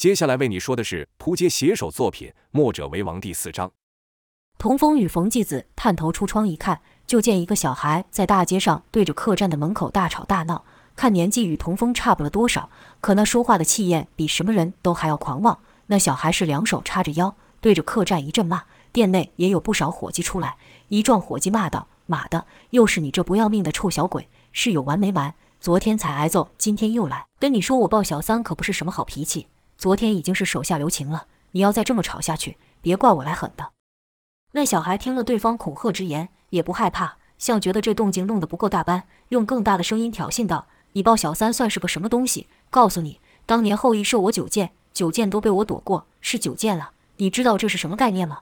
接下来为你说的是扑街写手作品《墨者为王》第四章。童风与冯继子探头出窗一看，就见一个小孩在大街上对着客栈的门口大吵大闹。看年纪与童风差不了多少，可那说话的气焰比什么人都还要狂妄。那小孩是两手叉着腰，对着客栈一阵骂。店内也有不少伙计出来，一壮伙计骂道：“妈的，又是你这不要命的臭小鬼，是有完没完？昨天才挨揍，今天又来，跟你说我抱小三可不是什么好脾气。”昨天已经是手下留情了，你要再这么吵下去，别怪我来狠的。那小孩听了对方恐吓之言，也不害怕，像觉得这动静弄得不够大般，用更大的声音挑衅道：“你抱小三算是个什么东西？告诉你，当年后羿射我九箭，九箭都被我躲过，是九箭了。你知道这是什么概念吗？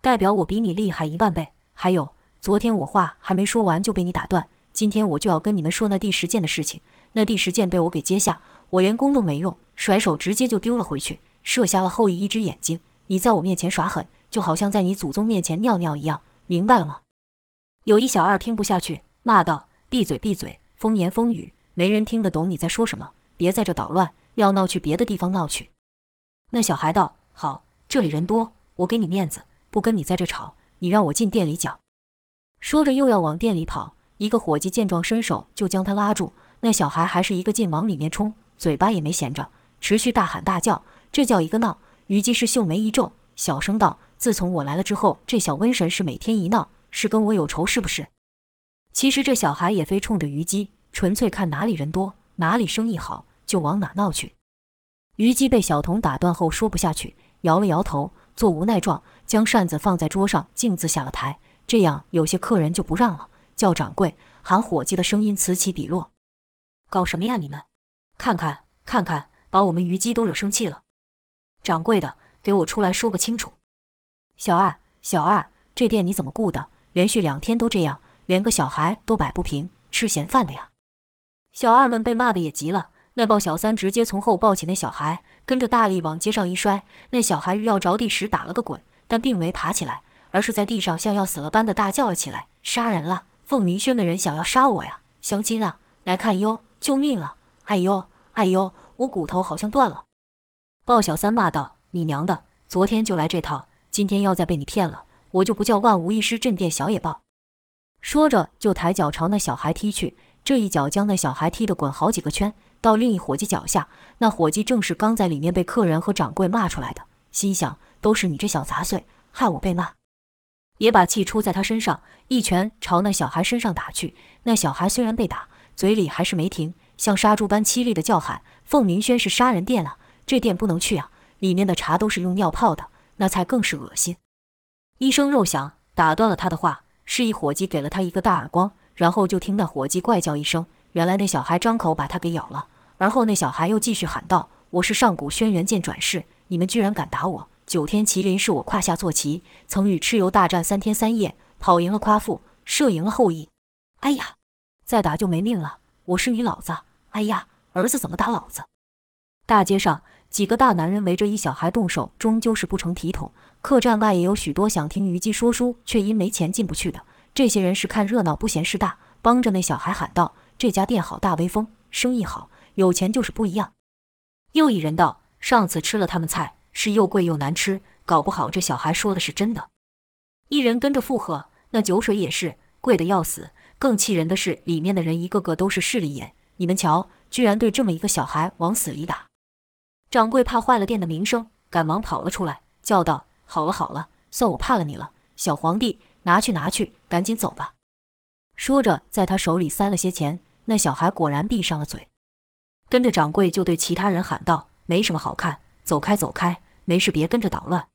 代表我比你厉害一万倍。还有，昨天我话还没说完就被你打断，今天我就要跟你们说那第十箭的事情。那第十箭被我给接下。”我连弓都没用，甩手直接就丢了回去，射瞎了后羿一只眼睛。你在我面前耍狠，就好像在你祖宗面前尿尿一样，明白了吗？有一小二听不下去，骂道：“闭嘴闭嘴，风言风语，没人听得懂你在说什么，别在这捣乱，要闹去别的地方闹去。”那小孩道：“好，这里人多，我给你面子，不跟你在这吵，你让我进店里讲。”说着又要往店里跑，一个伙计见状伸手就将他拉住，那小孩还是一个劲往里面冲。嘴巴也没闲着，持续大喊大叫，这叫一个闹。虞姬是秀眉一皱，小声道：“自从我来了之后，这小瘟神是每天一闹，是跟我有仇是不是？”其实这小孩也非冲着虞姬，纯粹看哪里人多，哪里生意好，就往哪闹去。虞姬被小童打断后说不下去，摇了摇头，做无奈状，将扇子放在桌上，径自下了台。这样有些客人就不让了，叫掌柜喊伙计的声音此起彼落：“搞什么呀你们？”看看，看看，把我们虞姬都惹生气了。掌柜的，给我出来说个清楚。小二，小二，这店你怎么顾的？连续两天都这样，连个小孩都摆不平，吃闲饭的呀？小二们被骂的也急了。那抱小三直接从后抱起那小孩，跟着大力往街上一摔。那小孩欲要着地时打了个滚，但并没爬起来，而是在地上像要死了般的大叫了起来：“杀人了！凤鸣轩的人想要杀我呀！乡亲啊，来看哟！救命了！”哎呦，哎呦，我骨头好像断了！鲍小三骂道：“你娘的，昨天就来这套，今天要再被你骗了，我就不叫万无一失镇店小野豹。”说着就抬脚朝那小孩踢去，这一脚将那小孩踢得滚好几个圈，到另一伙计脚下。那伙计正是刚在里面被客人和掌柜骂出来的，心想：都是你这小杂碎，害我被骂。也把气出在他身上，一拳朝那小孩身上打去。那小孩虽然被打，嘴里还是没停。像杀猪般凄厉的叫喊：“凤鸣轩是杀人店啊，这店不能去啊！里面的茶都是用尿泡的，那菜更是恶心。”一声肉响，打断了他的话。示意伙计给了他一个大耳光，然后就听那伙计怪叫一声，原来那小孩张口把他给咬了。而后那小孩又继续喊道：“我是上古轩辕剑转世，你们居然敢打我！九天麒麟是我胯下坐骑，曾与蚩尤大战三天三夜，跑赢了夸父，射赢了后羿。哎呀，再打就没命了！我是你老子！”哎呀，儿子怎么打老子？大街上几个大男人围着一小孩动手，终究是不成体统。客栈外也有许多想听虞姬说书，却因没钱进不去的。这些人是看热闹不嫌事大，帮着那小孩喊道：“这家店好大威风，生意好，有钱就是不一样。”又一人道：“上次吃了他们菜，是又贵又难吃，搞不好这小孩说的是真的。”一人跟着附和：“那酒水也是贵得要死。”更气人的是，里面的人一个个都是势利眼。你们瞧，居然对这么一个小孩往死里打！掌柜怕坏了店的名声，赶忙跑了出来，叫道：“好了好了，算我怕了你了，小皇帝，拿去拿去，赶紧走吧。”说着，在他手里塞了些钱。那小孩果然闭上了嘴，跟着掌柜就对其他人喊道：“没什么好看，走开走开，没事别跟着捣乱。”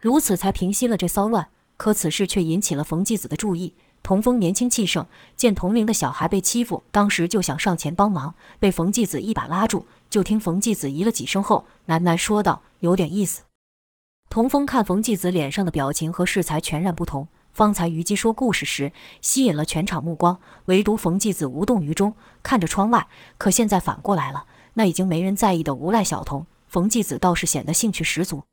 如此才平息了这骚乱。可此事却引起了冯继子的注意。童风年轻气盛，见同龄的小孩被欺负，当时就想上前帮忙，被冯继子一把拉住。就听冯继子咦了几声后，喃喃说道：“有点意思。”童风看冯继子脸上的表情和适才全然不同。方才虞姬说故事时吸引了全场目光，唯独冯继子无动于衷，看着窗外。可现在反过来了，那已经没人在意的无赖小童，冯继子倒是显得兴趣十足。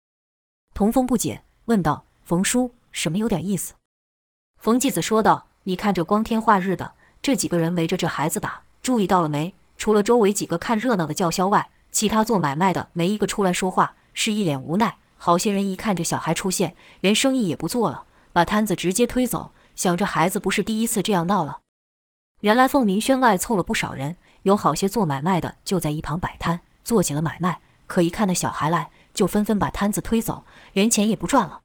童风不解，问道：“冯叔，什么有点意思？”冯继子说道：“你看这光天化日的，这几个人围着这孩子打，注意到了没？除了周围几个看热闹的叫嚣外，其他做买卖的没一个出来说话，是一脸无奈。好些人一看这小孩出现，连生意也不做了，把摊子直接推走，想这孩子不是第一次这样闹了。原来凤鸣轩外凑了不少人，有好些做买卖的就在一旁摆摊，做起了买卖。可一看那小孩来，就纷纷把摊子推走，连钱也不赚了。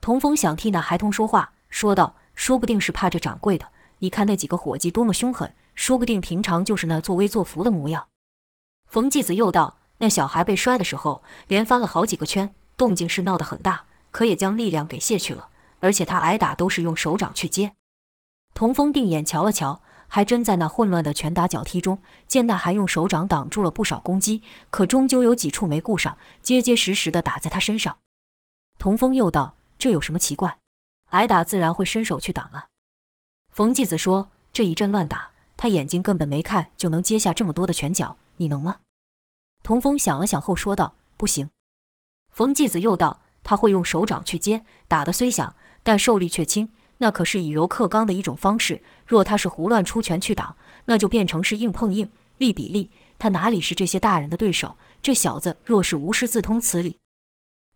童风想替那孩童说话，说道：“说不定是怕这掌柜的。你看那几个伙计多么凶狠，说不定平常就是那作威作福的模样。”冯继子又道：“那小孩被摔的时候，连翻了好几个圈，动静是闹得很大，可也将力量给泄去了。而且他挨打都是用手掌去接。”童风定眼瞧了瞧，还真在那混乱的拳打脚踢中，见那还用手掌挡住了不少攻击，可终究有几处没顾上，结结实实的打在他身上。童风又道：“这有什么奇怪？挨打自然会伸手去挡了。”冯继子说：“这一阵乱打，他眼睛根本没看就能接下这么多的拳脚，你能吗？”童风想了想后说道：“不行。”冯继子又道：“他会用手掌去接，打得虽响，但受力却轻。”那可是以柔克刚的一种方式。若他是胡乱出拳去挡，那就变成是硬碰硬，力比力。他哪里是这些大人的对手？这小子若是无师自通此理。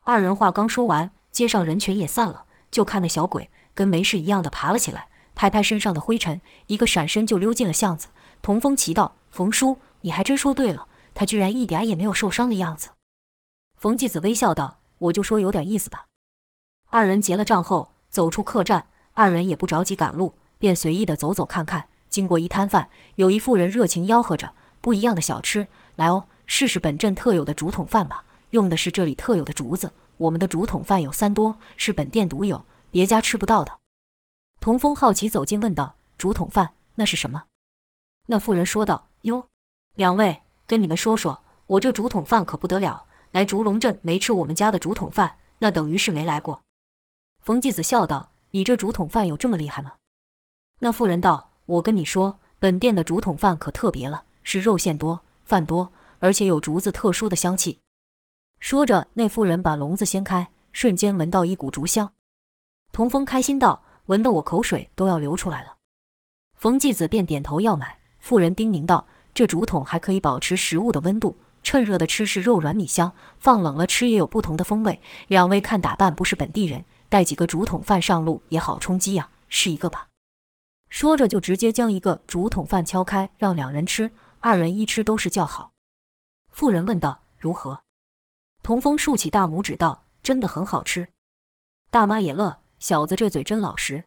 二人话刚说完，街上人群也散了，就看那小鬼跟没事一样的爬了起来，拍拍身上的灰尘，一个闪身就溜进了巷子。童风奇道：“冯叔，你还真说对了，他居然一点也没有受伤的样子。”冯继子微笑道：“我就说有点意思吧。”二人结了账后，走出客栈。二人也不着急赶路，便随意的走走看看。经过一摊贩，有一妇人热情吆喝着：“不一样的小吃，来哦，试试本镇特有的竹筒饭吧！用的是这里特有的竹子，我们的竹筒饭有三多，是本店独有，别家吃不到的。”童风好奇走近问道：“竹筒饭那是什么？”那妇人说道：“哟，两位，跟你们说说，我这竹筒饭可不得了，来竹龙镇没吃我们家的竹筒饭，那等于是没来过。”冯继子笑道。你这竹筒饭有这么厉害吗？那妇人道：“我跟你说，本店的竹筒饭可特别了，是肉馅多，饭多，而且有竹子特殊的香气。”说着，那妇人把笼子掀开，瞬间闻到一股竹香。童风开心道：“闻得我口水都要流出来了。”冯继子便点头要买。妇人叮咛道：“这竹筒还可以保持食物的温度，趁热的吃是肉软米香，放冷了吃也有不同的风味。两位看打扮不是本地人。”带几个竹筒饭上路也好充饥呀，试一个吧。说着就直接将一个竹筒饭敲开，让两人吃。二人一吃都是叫好。妇人问道：“如何？”童风竖起大拇指道：“真的很好吃。”大妈也乐：“小子这嘴真老实。”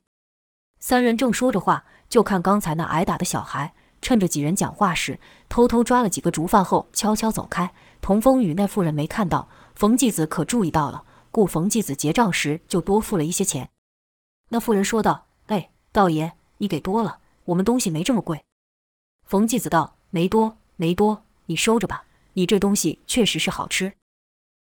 三人正说着话，就看刚才那挨打的小孩，趁着几人讲话时，偷偷抓了几个竹饭后悄悄走开。童风与那妇人没看到，冯继子可注意到了。故冯继子结账时就多付了一些钱。那妇人说道：“哎，道爷，你给多了，我们东西没这么贵。”冯继子道：“没多，没多，你收着吧。你这东西确实是好吃。”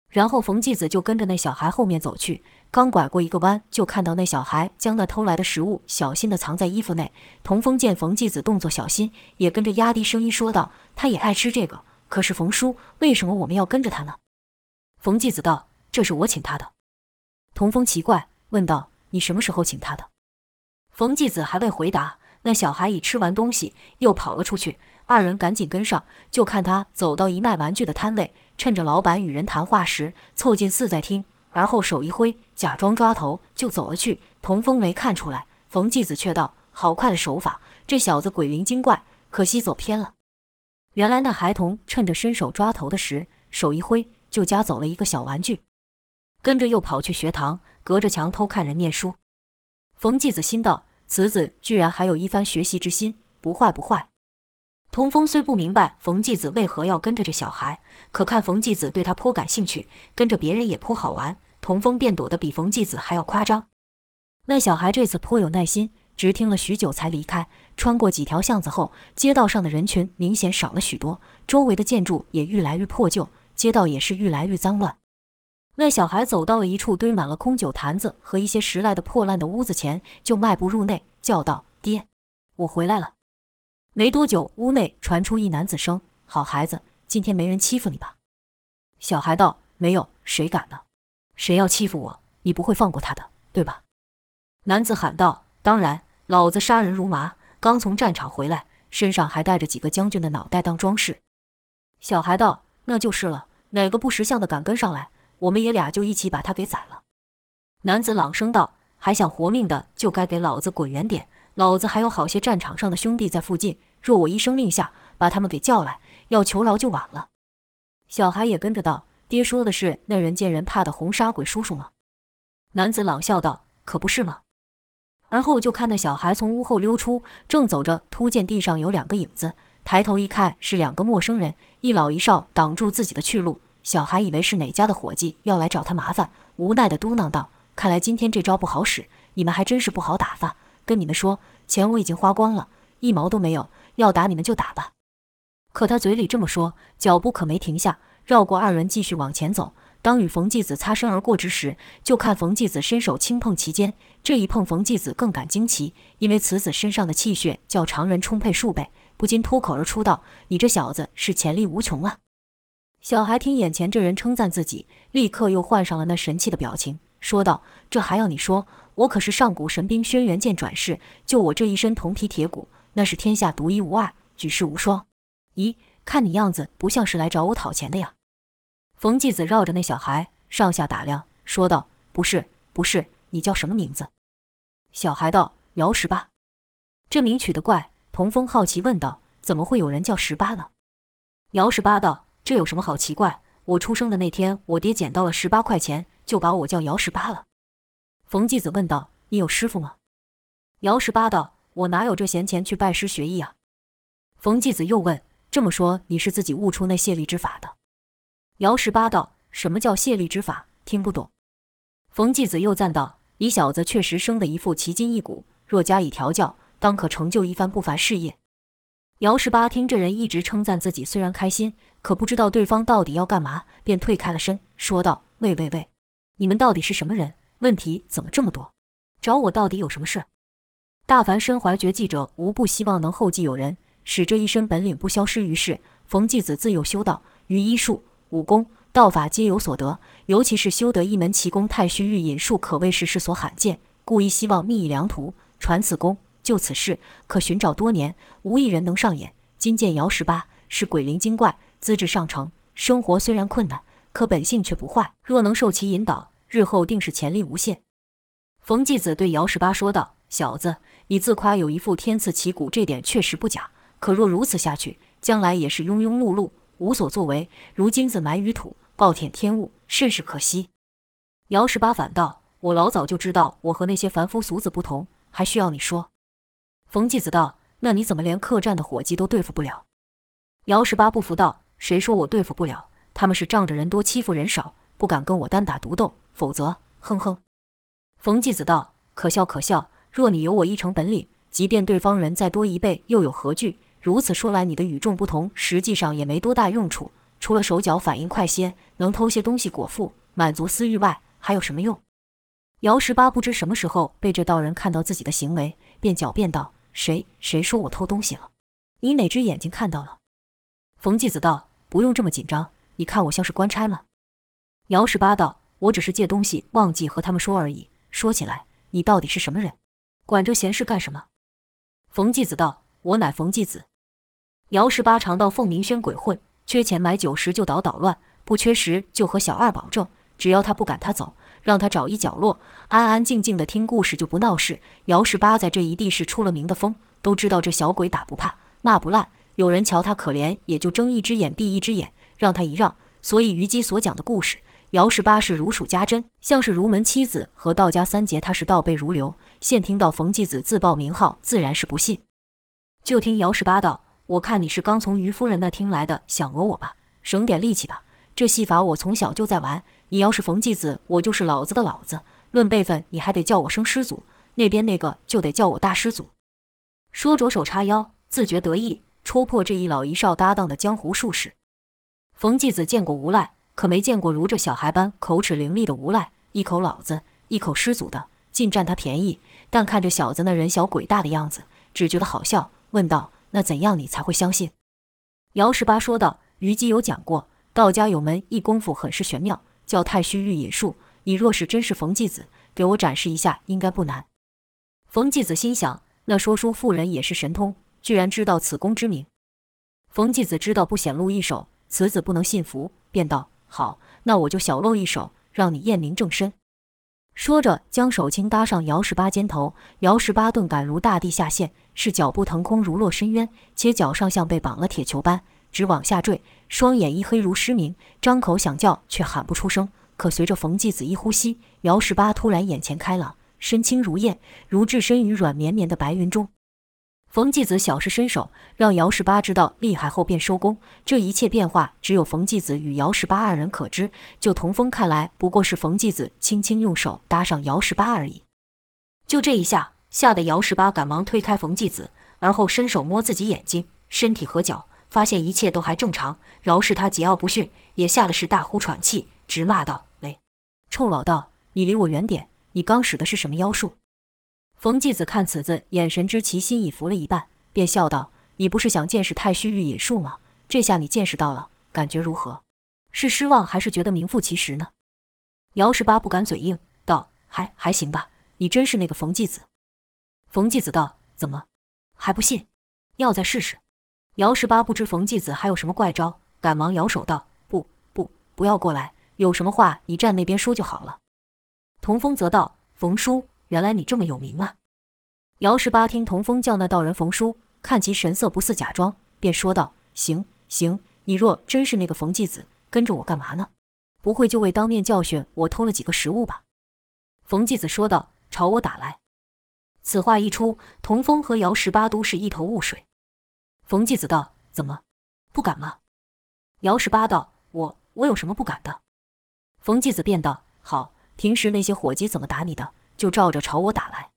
然后冯继子就跟着那小孩后面走去。刚拐过一个弯，就看到那小孩将那偷来的食物小心地藏在衣服内。童风见冯继子动作小心，也跟着压低声音说道：“他也爱吃这个，可是冯叔，为什么我们要跟着他呢？”冯继子道。这是我请他的。童风奇怪，问道：“你什么时候请他的？”冯继子还未回答，那小孩已吃完东西，又跑了出去。二人赶紧跟上，就看他走到一卖玩具的摊位，趁着老板与人谈话时，凑近似在听，而后手一挥，假装抓头就走了去。童风没看出来，冯继子却道：“好快的手法，这小子鬼灵精怪，可惜走偏了。”原来那孩童趁着伸手抓头的时，手一挥，就夹走了一个小玩具。跟着又跑去学堂，隔着墙偷看人念书。冯继子心道：此子居然还有一番学习之心，不坏不坏。童风虽不明白冯继子为何要跟着这小孩，可看冯继子对他颇感兴趣，跟着别人也颇好玩，童风便躲得比冯继子还要夸张。那小孩这次颇有耐心，直听了许久才离开。穿过几条巷子后，街道上的人群明显少了许多，周围的建筑也愈来愈破旧，街道也是愈来愈脏乱。那小孩走到了一处堆满了空酒坛子和一些拾来的破烂的屋子前，就迈步入内，叫道：“爹，我回来了。”没多久，屋内传出一男子声：“好孩子，今天没人欺负你吧？”小孩道：“没有，谁敢呢？谁要欺负我，你不会放过他的，对吧？”男子喊道：“当然，老子杀人如麻，刚从战场回来，身上还带着几个将军的脑袋当装饰。”小孩道：“那就是了。哪个不识相的敢跟上来，我们爷俩就一起把他给宰了。”男子朗声道：“还想活命的，就该给老子滚远点！老子还有好些战场上的兄弟在附近，若我一声令下，把他们给叫来，要求饶就晚了。”小孩也跟着道：“爹说的是那人见人怕的红纱鬼叔叔吗？”男子朗笑道：“可不是吗？”而后就看那小孩从屋后溜出，正走着，突见地上有两个影子，抬头一看是两个陌生人，一老一少挡住自己的去路。小孩以为是哪家的伙计要来找他麻烦，无奈地嘟囔道：“看来今天这招不好使，你们还真是不好打发。跟你们说，钱我已经花光了，一毛都没有，要打你们就打吧。”可他嘴里这么说，脚步可没停下，绕过二人继续往前走。当与冯继子擦身而过之时，就看冯继子伸手轻碰其肩，这一碰冯继子更感惊奇，因为此子身上的气血较常人充沛数倍，不禁脱口而出道：“你这小子是潜力无穷啊！”小孩听眼前这人称赞自己，立刻又换上了那神气的表情，说道：“这还要你说？我可是上古神兵轩辕剑转世，就我这一身铜皮铁骨，那是天下独一无二，举世无双。”咦，看你样子不像是来找我讨钱的呀？冯继子绕着那小孩上下打量，说道：“不是，不是，你叫什么名字？”小孩道：“姚十八。”这名取得怪。童风好奇问道：“怎么会有人叫十八呢？”姚十八道：“这有什么好奇怪？我出生的那天，我爹捡到了十八块钱，就把我叫姚十八了。”冯继子问道：“你有师傅吗？”姚十八道：“我哪有这闲钱去拜师学艺啊？”冯继子又问。这么说，你是自己悟出那泄力之法的？姚十八道：“什么叫泄力之法？听不懂。”冯继子又赞道：“你小子确实生得一副奇筋异骨，若加以调教，当可成就一番不凡事业。”姚十八听这人一直称赞自己，虽然开心，可不知道对方到底要干嘛，便退开了身，说道：“喂喂喂，你们到底是什么人？问题怎么这么多？找我到底有什么事？”大凡身怀绝技者，无不希望能后继有人。使这一身本领不消失于世。冯继子自幼修道，于医术、武功、道法皆有所得，尤其是修得一门奇功太虚御引术，可谓是世所罕见。故一希望觅一良徒传此功。就此事，可寻找多年，无一人能上眼。今见姚十八是鬼灵精怪，资质上乘，生活虽然困难，可本性却不坏。若能受其引导，日后定是潜力无限。冯继子对姚十八说道：“小子，你自夸有一副天赐奇骨，这点确实不假。”可若如此下去，将来也是庸庸碌碌，无所作为。如金子埋于土，暴殄天物，甚是可惜。姚十八反道：“我老早就知道，我和那些凡夫俗子不同，还需要你说？”冯继子道：“那你怎么连客栈的伙计都对付不了？”姚十八不服道：“谁说我对付不了？他们是仗着人多欺负人少，不敢跟我单打独斗。否则，哼哼。”冯继子道：“可笑可笑！若你有我一成本领，即便对方人再多一倍，又有何惧？”如此说来，你的与众不同，实际上也没多大用处，除了手脚反应快些，能偷些东西果腹，满足私欲外，还有什么用？姚十八不知什么时候被这道人看到自己的行为，便狡辩道：“谁谁说我偷东西了？你哪只眼睛看到了？”冯继子道：“不用这么紧张，你看我像是官差吗？”姚十八道：“我只是借东西，忘记和他们说而已。说起来，你到底是什么人？管这闲事干什么？”冯继子道。我乃冯继子。姚十八常到凤鸣轩鬼混，缺钱买酒时就捣捣乱，不缺时就和小二保证，只要他不赶他走，让他找一角落，安安静静的听故事，就不闹事。姚十八在这一地是出了名的疯，都知道这小鬼打不怕，骂不烂。有人瞧他可怜，也就睁一只眼闭一只眼，让他一让。所以虞姬所讲的故事，姚十八是如数家珍，像是儒门七子和道家三杰，他是倒背如流。现听到冯继子自报名号，自然是不信。就听姚十八道：“我看你是刚从于夫人那听来的，想讹我吧？省点力气吧。这戏法我从小就在玩。你要是冯继子，我就是老子的老子。论辈分，你还得叫我生师祖，那边那个就得叫我大师祖。”说着手叉腰，自觉得意，戳破这一老一少搭档的江湖术士。冯继子见过无赖，可没见过如这小孩般口齿伶俐的无赖。一口老子，一口师祖的，尽占他便宜。但看着小子那人小鬼大的样子，只觉得好笑。问道：“那怎样你才会相信？”姚十八说道：“虞姬有讲过，道家有门一功夫很是玄妙，叫太虚御隐术。你若是真是冯继子，给我展示一下，应该不难。”冯继子心想：那说书妇人也是神通，居然知道此功之名。冯继子知道不显露一手，此子不能信服，便道：“好，那我就小露一手，让你验明正身。”说着，将手轻搭上姚十八肩头，姚十八顿感如大地下陷，是脚步腾空如落深渊，且脚上像被绑了铁球般直往下坠，双眼一黑如失明，张口想叫却喊不出声。可随着冯继子一呼吸，姚十八突然眼前开朗，身轻如燕，如置身于软绵绵的白云中。冯继子小试身手，让姚十八知道厉害后便收功。这一切变化，只有冯继子与姚十八二人可知。就童风看来，不过是冯继子轻轻用手搭上姚十八而已。就这一下，吓得姚十八赶忙推开冯继子，而后伸手摸自己眼睛、身体和脚，发现一切都还正常。饶是他桀骜不驯，也吓得是大呼喘气，直骂道：“喂，臭老道，你离我远点！你刚使的是什么妖术？”冯继子看此子眼神之奇，心已服了一半，便笑道：“你不是想见识太虚玉野术吗？这下你见识到了，感觉如何？是失望还是觉得名副其实呢？”姚十八不敢嘴硬，道：“还还行吧。你真是那个冯继子？”冯继子道：“怎么还不信？要再试试？”姚十八不知冯继子还有什么怪招，赶忙摇手道：“不不，不要过来，有什么话你站那边说就好了。”童风则道：“冯叔。”原来你这么有名啊！姚十八听童风叫那道人冯叔，看其神色不似假装，便说道：“行行，你若真是那个冯继子，跟着我干嘛呢？不会就为当面教训我偷了几个食物吧？”冯继子说道：“朝我打来。”此话一出，童风和姚十八都是一头雾水。冯继子道：“怎么，不敢吗？”姚十八道：“我我有什么不敢的？”冯继子便道：“好，平时那些伙计怎么打你的？”就照着朝我打来。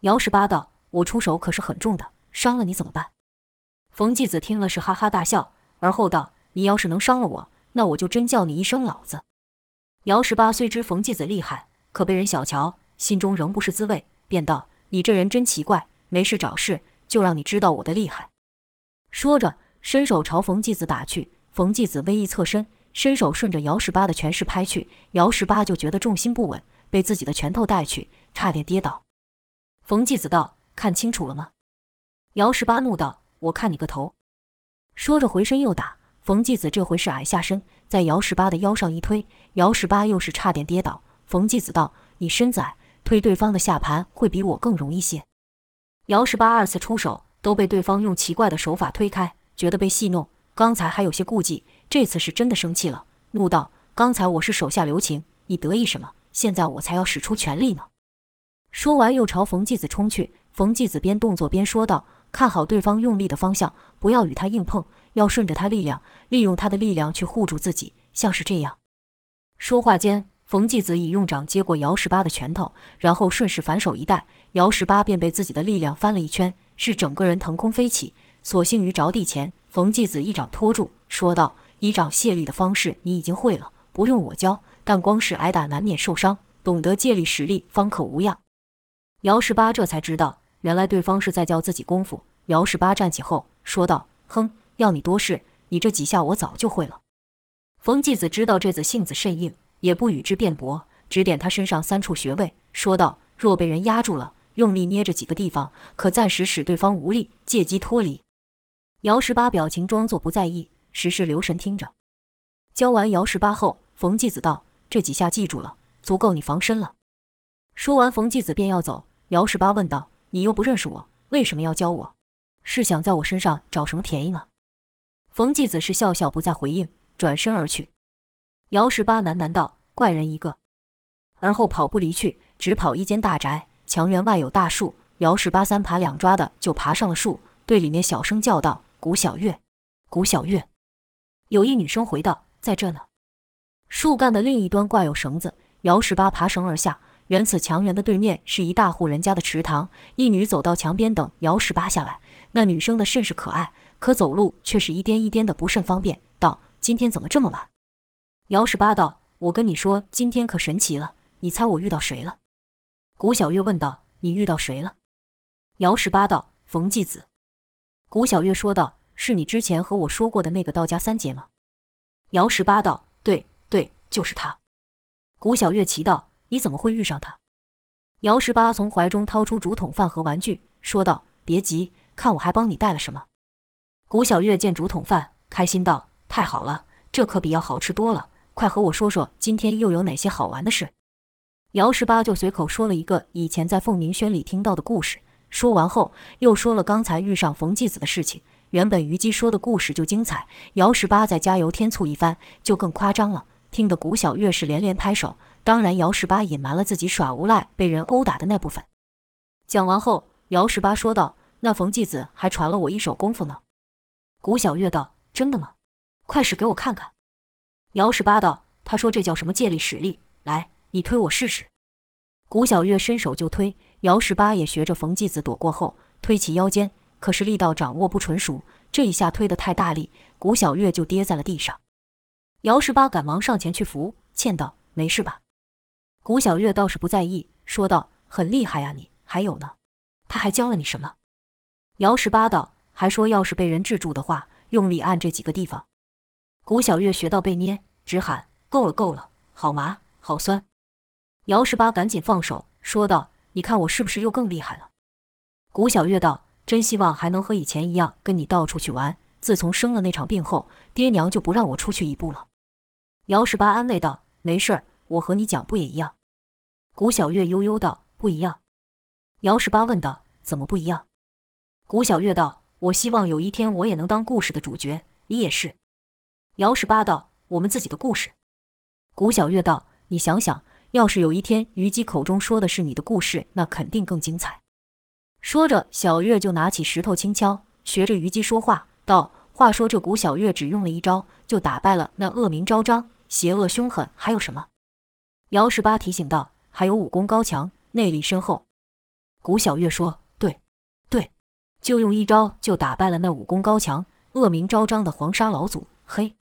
姚十八道：“我出手可是很重的，伤了你怎么办？”冯继子听了是哈哈大笑，而后道：“你要是能伤了我，那我就真叫你一声老子。”姚十八虽知冯继子厉害，可被人小瞧，心中仍不是滋味，便道：“你这人真奇怪，没事找事，就让你知道我的厉害。”说着，伸手朝冯继子打去。冯继子微一侧身，伸手顺着姚十八的拳势拍去，姚十八就觉得重心不稳。被自己的拳头带去，差点跌倒。冯继子道：“看清楚了吗？”姚十八怒道：“我看你个头！”说着回身又打。冯继子这回是矮下身，在姚十八的腰上一推，姚十八又是差点跌倒。冯继子道：“你身子矮，推对方的下盘会比我更容易些。”姚十八二次出手，都被对方用奇怪的手法推开，觉得被戏弄。刚才还有些顾忌，这次是真的生气了，怒道：“刚才我是手下留情，你得意什么？”现在我才要使出全力呢！说完，又朝冯继子冲去。冯继子边动作边说道：“看好对方用力的方向，不要与他硬碰，要顺着他力量，利用他的力量去护住自己，像是这样。”说话间，冯继子已用掌接过姚十八的拳头，然后顺势反手一带，姚十八便被自己的力量翻了一圈，是整个人腾空飞起。所幸于着地前，冯继子一掌托住，说道：“以掌卸力的方式，你已经会了，不用我教。”但光是挨打难免受伤，懂得借力使力方可无恙。姚十八这才知道，原来对方是在教自己功夫。姚十八站起后说道：“哼，要你多事，你这几下我早就会了。”冯继子知道这子性子甚硬，也不与之辩驳，指点他身上三处穴位，说道：“若被人压住了，用力捏着几个地方，可暂时使对方无力，借机脱离。”姚十八表情装作不在意，时时留神听着。教完姚十八后，冯继子道。这几下记住了，足够你防身了。说完，冯继子便要走。姚十八问道：“你又不认识我，为什么要教我？是想在我身上找什么便宜吗？”冯继子是笑笑不再回应，转身而去。姚十八喃喃道：“怪人一个。”而后跑步离去，直跑一间大宅，墙垣外有大树。姚十八三爬两抓的就爬上了树，对里面小声叫道：“古小月，古小月。”有一女生回道：“在这呢。”树干的另一端挂有绳子，姚十八爬绳而下。原此墙垣的对面是一大户人家的池塘，一女走到墙边等姚十八下来。那女生的甚是可爱，可走路却是一颠一颠的，不甚方便。道：“今天怎么这么晚？”姚十八道：“我跟你说，今天可神奇了。你猜我遇到谁了？”古小月问道：“你遇到谁了？”姚十八道：“冯继子。”古小月说道：“是你之前和我说过的那个道家三杰吗？”姚十八道：“对。”对，就是他。古小月奇道：“你怎么会遇上他？”姚十八从怀中掏出竹筒饭和玩具，说道：“别急，看我还帮你带了什么。”古小月见竹筒饭，开心道：“太好了，这可比药好吃多了。快和我说说今天又有哪些好玩的事。姚十八就随口说了一个以前在凤鸣轩里听到的故事，说完后又说了刚才遇上冯继子的事情。原本虞姬说的故事就精彩，姚十八再加油添醋一番，就更夸张了，听得古小月是连连拍手。当然，姚十八隐瞒了自己耍无赖被人殴打的那部分。讲完后，姚十八说道：“那冯继子还传了我一手功夫呢。”古小月道：“真的吗？快使给我看看。”姚十八道：“他说这叫什么借力使力？来，你推我试试。”古小月伸手就推，姚十八也学着冯继子躲过后推起腰间，可是力道掌握不纯熟，这一下推得太大力，古小月就跌在了地上。姚十八赶忙上前去扶，劝道：“没事吧？”古小月倒是不在意，说道：“很厉害呀，你还有呢？他还教了你什么？”姚十八道：“还说要是被人制住的话，用力按这几个地方。”古小月学到被捏，直喊：“够了，够了，好麻，好酸！”姚十八赶紧放手，说道：“你看我是不是又更厉害了？”古小月道：“真希望还能和以前一样，跟你到处去玩。自从生了那场病后，爹娘就不让我出去一步了。”姚十八安慰道：“没事儿，我和你讲不也一样？”古小月悠悠道：“不一样。”姚十八问道：“怎么不一样？”古小月道：“我希望有一天我也能当故事的主角，你也是。”姚十八道：“我们自己的故事。”古小月道：“你想想，要是有一天虞姬口中说的是你的故事，那肯定更精彩。”说着，小月就拿起石头轻敲，学着虞姬说话道：“话说这古小月只用了一招，就打败了那恶名昭彰、邪恶凶狠，还有什么？”姚十八提醒道：“还有武功高强、内力深厚。”古小月说：“对，对，就用一招就打败了那武功高强、恶名昭彰的黄沙老祖。”嘿。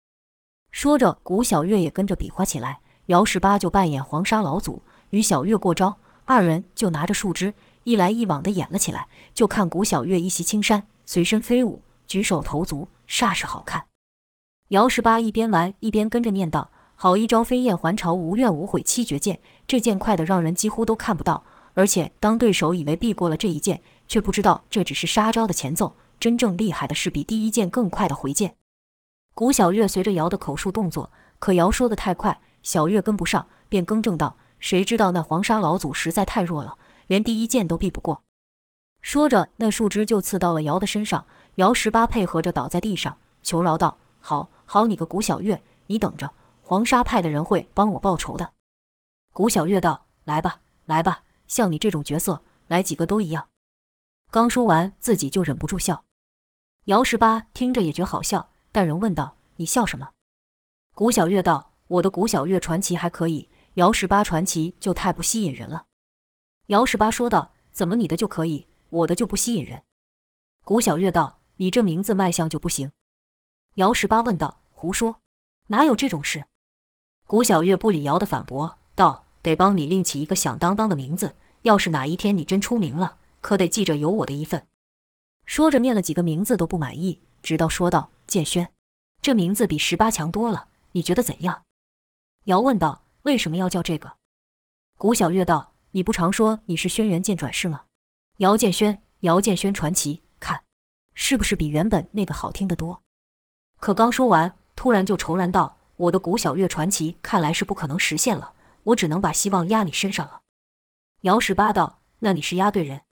说着，古小月也跟着比划起来。姚十八就扮演黄沙老祖，与小月过招。二人就拿着树枝，一来一往地演了起来。就看古小月一袭青衫，随身飞舞，举手投足，煞是好看。姚十八一边玩一边跟着念道：“好一招飞燕还巢，无怨无悔七绝剑。这剑快得让人几乎都看不到。而且当对手以为避过了这一剑，却不知道这只是杀招的前奏。真正厉害的是比第一剑更快的回剑。”古小月随着姚的口述动作，可姚说的太快，小月跟不上，便更正道：“谁知道那黄沙老祖实在太弱了，连第一剑都避不过。”说着，那树枝就刺到了姚的身上。姚十八配合着倒在地上，求饶道：“好好，你个古小月，你等着，黄沙派的人会帮我报仇的。”古小月道：“来吧，来吧，像你这种角色，来几个都一样。”刚说完，自己就忍不住笑。姚十八听着也觉好笑。但仍问道：“你笑什么？”古小月道：“我的古小月传奇还可以，姚十八传奇就太不吸引人了。”姚十八说道：“怎么你的就可以，我的就不吸引人？”古小月道：“你这名字卖相就不行。”姚十八问道：“胡说，哪有这种事？”古小月不理姚的反驳，道：“得帮你另起一个响当当的名字。要是哪一天你真出名了，可得记着有我的一份。”说着念了几个名字都不满意，直到说道。剑轩，这名字比十八强多了，你觉得怎样？姚问道：“为什么要叫这个？”古小月道：“你不常说你是轩辕剑转世吗？姚剑轩，姚剑轩传奇，看，是不是比原本那个好听得多？”可刚说完，突然就愁然道：“我的古小月传奇看来是不可能实现了，我只能把希望压你身上了。”姚十八道：“那你是压对人。”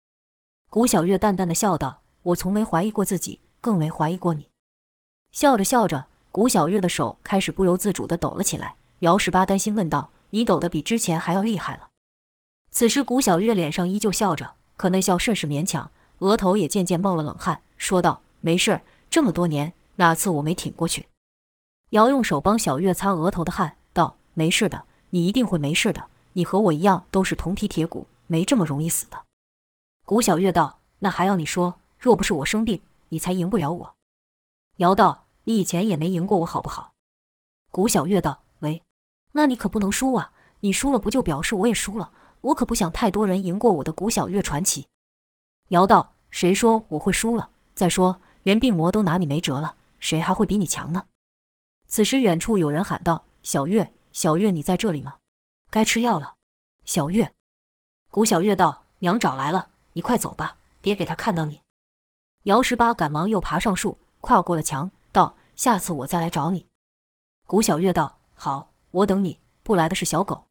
古小月淡淡的笑道：“我从没怀疑过自己，更没怀疑过你。”笑着笑着，古小月的手开始不由自主地抖了起来。姚十八担心问道：“你抖得比之前还要厉害了？”此时，古小月脸上依旧笑着，可那笑甚是勉强，额头也渐渐冒了冷汗，说道：“没事儿，这么多年哪次我没挺过去？”姚用手帮小月擦额头的汗，道：“没事的，你一定会没事的。你和我一样都是铜皮铁骨，没这么容易死的。”古小月道：“那还要你说？若不是我生病，你才赢不了我。”姚道。你以前也没赢过我，好不好？古小月道：“喂，那你可不能输啊！你输了，不就表示我也输了？我可不想太多人赢过我的古小月传奇。”姚道：“谁说我会输了？再说，连病魔都拿你没辙了，谁还会比你强呢？”此时，远处有人喊道：“小月，小月，你在这里吗？该吃药了。”小月，古小月道：“娘找来了，你快走吧，别给她看到你。”姚十八赶忙又爬上树，跨过了墙。道：“下次我再来找你。”古小月道：“好，我等你。不来的是小狗。”